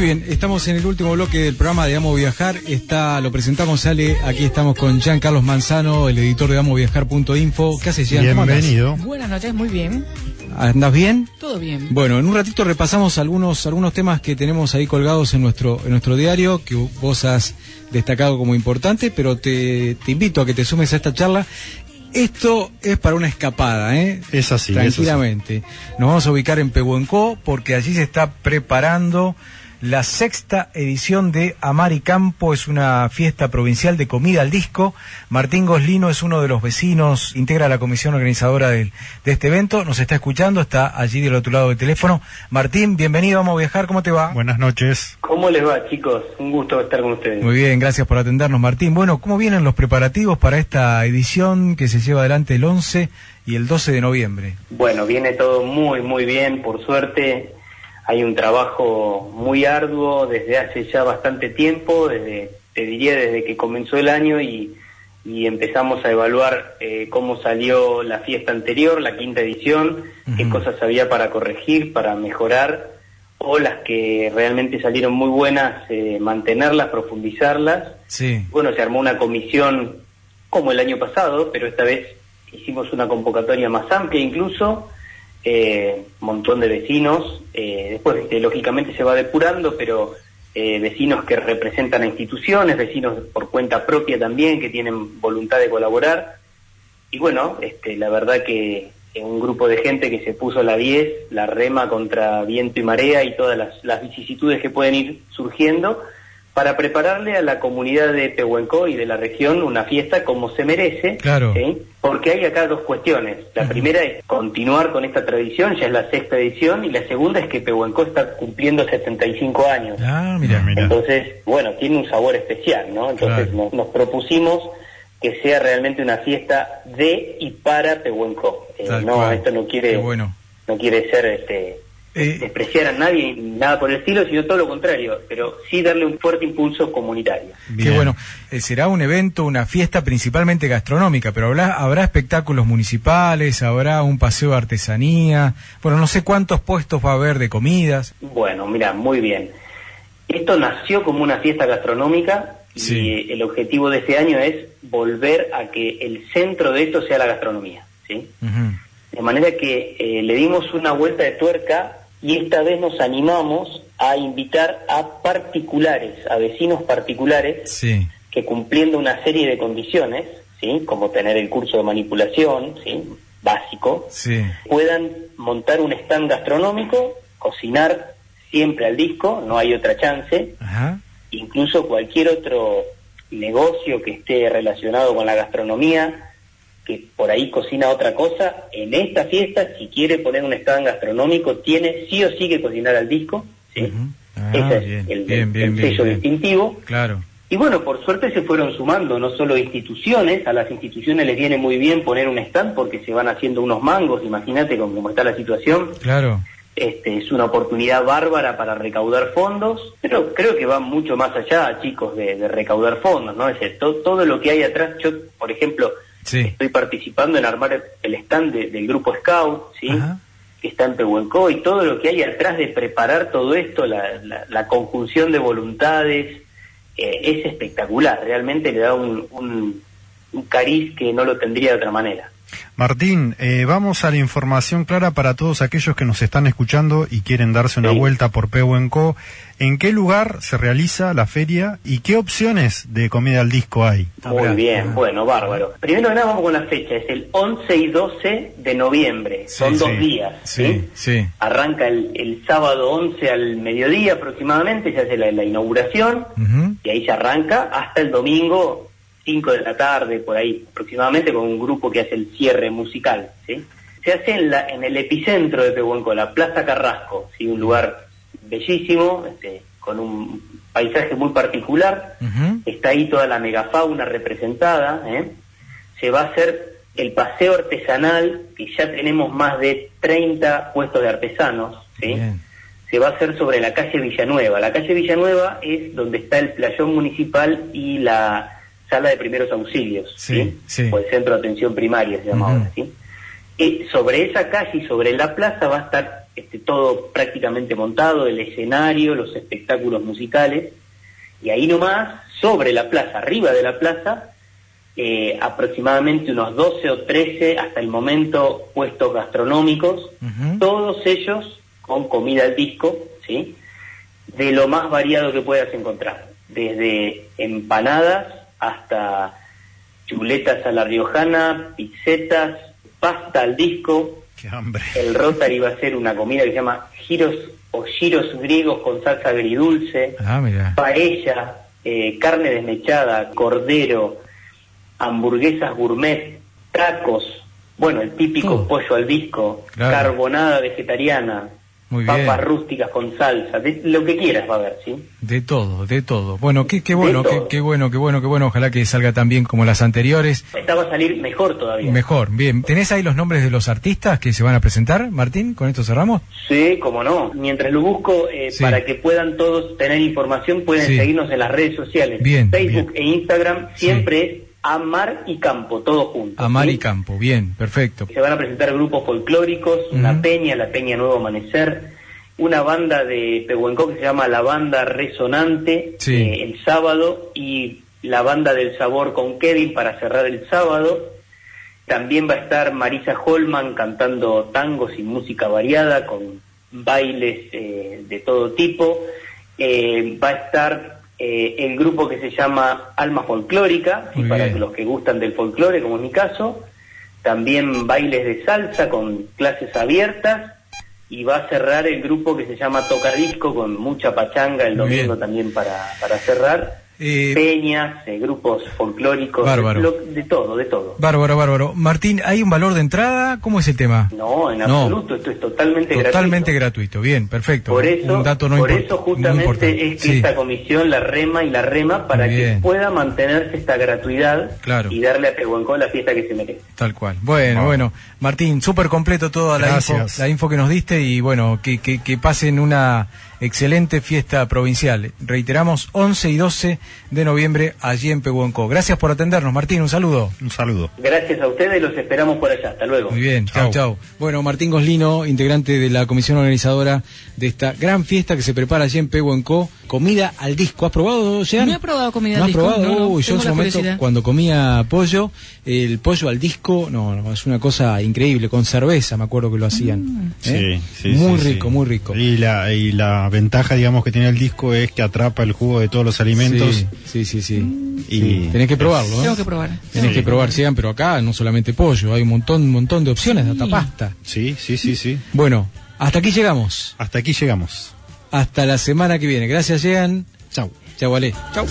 Muy bien, estamos en el último bloque del programa de Amo Viajar. Está, lo presentamos, Ale. Aquí estamos con Jean Carlos Manzano, el editor de amoviajar.info. ¿Qué haces, Jean? ¿Cómo andas? Bienvenido. Buenas noches, muy bien. ¿Andas bien? Todo bien. Bueno, en un ratito repasamos algunos algunos temas que tenemos ahí colgados en nuestro en nuestro diario que vos has destacado como importante, pero te, te invito a que te sumes a esta charla. Esto es para una escapada, ¿eh? Es así, Tranquilamente. Nos vamos a ubicar en Pehuenco porque allí se está preparando la sexta edición de Amaricampo. Es una fiesta provincial de comida al disco. Martín Goslino es uno de los vecinos, integra la comisión organizadora del- de este evento. Nos está escuchando, está allí del otro lado del teléfono. Martín, bienvenido, vamos a viajar. ¿Cómo te va? Buenas noches. ¿Cómo les va, chicos? Un gusto estar con ustedes. Muy bien, gracias por atendernos, Martín. Bueno, ¿cómo vienen los preparativos para esta edición que se lleva adelante el 11 y el 12 de noviembre? Bueno, viene todo muy, muy bien, por suerte. Hay un trabajo muy arduo desde hace ya bastante tiempo, desde, te diría desde que comenzó el año y, y empezamos a evaluar eh, cómo salió la fiesta anterior, la quinta edición, qué cosas había para corregir, para mejorar, o las que realmente salieron muy buenas, eh, mantenerlas, profundizarlas. Sí. Bueno, se armó una comisión como el año pasado, pero esta vez hicimos una convocatoria más amplia incluso, eh, montón de vecinos, eh, después este, lógicamente se va depurando, pero eh, vecinos que representan a instituciones, vecinos por cuenta propia también, que tienen voluntad de colaborar, y bueno, este, la verdad que eh, un grupo de gente que se puso la 10, la rema contra viento y marea y todas las, las vicisitudes que pueden ir surgiendo para prepararle a la comunidad de Pehuenco y de la región una fiesta como se merece. Claro. ¿sí? Porque hay acá dos cuestiones. La primera es continuar con esta tradición, ya es la sexta edición, y la segunda es que Pehuenco está cumpliendo 75 años. Ah, mira, Mira. Entonces, bueno, tiene un sabor especial, ¿no? Entonces Claro. nos, nos propusimos que sea realmente una fiesta de y para Pehuenco. Eh, no, cual. esto no quiere, bueno. no quiere ser este Eh, despreciar a nadie, nada por el estilo, sino todo lo contrario, pero sí darle un fuerte impulso comunitario. Qué Bien. bueno. Eh, será un evento, una fiesta principalmente gastronómica, pero habrá, habrá espectáculos municipales, habrá un paseo de artesanía. Bueno, no sé cuántos puestos va a haber de comidas. Bueno, mira, muy bien. Esto nació como una fiesta gastronómica Sí. y el objetivo de este año es volver a que el centro de esto sea la gastronomía, ¿sí? De manera que eh, le dimos una vuelta de tuerca y esta vez nos animamos a invitar a particulares, a vecinos particulares, Sí. que cumpliendo una serie de condiciones, ¿sí? como tener el curso de manipulación, ¿sí? básico, Sí. puedan montar un stand gastronómico, cocinar siempre al disco, no hay otra chance, Ajá. incluso cualquier otro negocio que esté relacionado con la gastronomía, que por ahí cocina otra cosa, en esta fiesta, si quiere poner un stand gastronómico, tiene sí o sí que cocinar al disco. Ah, Ese es bien, el, bien, el bien, bien, sello distintivo. Claro. Y bueno, por suerte se fueron sumando no solo instituciones, a las instituciones les viene muy bien poner un stand porque se van haciendo unos mangos, imagínate cómo, cómo está la situación. Claro. Este, es una oportunidad bárbara para recaudar fondos, pero creo que va mucho más allá, chicos, de, de recaudar fondos, ¿no? Es decir, to- todo lo que hay atrás, yo, por ejemplo, Sí. estoy participando en armar el- stand de- del grupo Scout, ¿sí? Ajá. que está en Pehuenco, y todo lo que hay atrás de preparar todo esto, la, la- la conjunción de voluntades, eh, es espectacular, realmente le da un, un, un cariz que no lo tendría de otra manera. Martín, eh, vamos a la información clara para todos aquellos que nos están escuchando y quieren darse una Sí. vuelta por Pehuenco. ¿En qué lugar se realiza la feria y qué opciones de comida al disco hay? Muy Habrá. bien, bueno, bárbaro. Primero que nada vamos con la fecha, es el 11 y 12 de noviembre, son Sí, dos sí. días. Sí, sí. Arranca el, el sábado 11 al mediodía aproximadamente, se hace la, la inauguración y ahí se arranca hasta el domingo 5 de la tarde, por ahí aproximadamente, con un grupo que hace el cierre musical. ¿sí? Se hace en, la, en el epicentro de Pehuenco, la Plaza Carrasco, ¿sí? un lugar bellísimo, este, con un paisaje muy particular. Está ahí toda la megafauna representada. ¿eh? Se va a hacer el paseo artesanal, que ya tenemos más de 30 puestos de artesanos. ¿sí? Bien. Se va a hacer sobre la calle Villanueva. La calle Villanueva es donde está el playón municipal y la sala de primeros auxilios. Sí, sí. O el centro de atención primaria se llama Ujú. ahora. ¿sí? Y sobre esa calle y sobre la plaza va a estar este, todo prácticamente montado, el escenario, los espectáculos musicales, y ahí nomás, sobre la plaza, arriba de la plaza, eh, aproximadamente unos 12 o 13 hasta el momento puestos gastronómicos, todos ellos con comida al disco, ¿sí? De lo más variado que puedas encontrar, desde empanadas hasta chuletas a la riojana, pizzetas, pasta al disco, ¡Qué hambre! el Rotary va a ser una comida que se llama giros o giros griegos con salsa agridulce, Ah, mira. paella, eh, carne desmechada, cordero, hamburguesas gourmet, tacos, bueno, el típico pollo al disco, Claro. carbonada vegetariana, Muy bien. papas rústicticas con salsa, de- lo que quieras va a haber, ¿sí? De todo, de todo. Bueno, qué, qué bueno, qué, qué bueno, qué bueno, qué bueno. Ojalá que salga tan bien como las anteriores. Esta va a salir mejor todavía. Mejor, bien. ¿Tenés ahí los nombres de los artistas que se van a presentar, Martín? ¿Con esto cerramos? Sí, como no. Mientras lo busco, eh, Sí. para que puedan todos tener información, pueden Sí. seguirnos en las redes sociales. Bien, Facebook bien. e Instagram siempre es Amar y Campo, todo junto. Amar ¿sí? y Campo, bien, perfecto. Se van a presentar grupos folclóricos, una peña, la Peña Nuevo Amanecer, una banda de Pehuenco que se llama la Banda Resonante Sí. eh, el sábado y la Banda del Sabor con Kevin para cerrar el sábado. También va a estar Marisa Holman cantando tangos y música variada con bailes eh, de todo tipo. Eh, va a estar eh, el grupo que se llama Alma Folclórica, y para los que gustan del folclore, como es mi caso. También bailes de salsa con clases abiertas. Y va a cerrar el grupo que se llama Tocadisco con mucha pachanga el domingo también para, para cerrar. Eh, Peñas, eh, grupos folclóricos, Bárbaro. lo- de todo, de todo. Bárbaro, bárbaro. Martín, ¿hay un valor de entrada? ¿Cómo es el tema? No, en No. absoluto, esto es totalmente, Totalmente gratuito. gratuito. Bien, perfecto. Por eso, un dato no por eso justamente es que Sí. esta comisión la rema y la rema para que pueda mantenerse esta gratuidad Claro. y darle a Pehuenco la fiesta que se merece. Tal cual. Bueno, bueno. Martín, súper completo toda la info, la info que nos diste y bueno, que, que, que pasen una excelente fiesta provincial. Reiteramos, 11 y 12 de noviembre allí en Pehuenco. Gracias por atendernos, Martín, un saludo. Un saludo. Gracias a ustedes, los esperamos por allá. Hasta luego. Muy bien, chao, Chau. chau. Bueno, Martín Goslino, integrante de la comisión organizadora de esta gran fiesta que se prepara allí en Pehuenco. Comida al disco. ¿Has probado, Jean? No he probado comida ¿No al has disco, probado? no, no, Uy, yo en su momento, curiosidad. cuando comía pollo, el pollo al disco, no, no, es una cosa increíble. Con cerveza, me acuerdo que lo hacían. ¿eh? Sí, sí, Muy sí, rico, sí. muy rico. Y la, y la ventaja, digamos, que tiene el disco es que atrapa el jugo de todos los alimentos. Sí, sí, sí. sí. Y Sí, Tenés que probarlo, ¿no? Tengo que probar. Tenés Sí. que probar, Jean, pero acá no solamente pollo, hay un montón, un montón de opciones de hasta pasta. Sí, sí, sí, sí. Bueno, hasta aquí llegamos. Hasta aquí llegamos. Hasta la semana que viene. Gracias, Jean. Chau. Chau, Ale. Chau.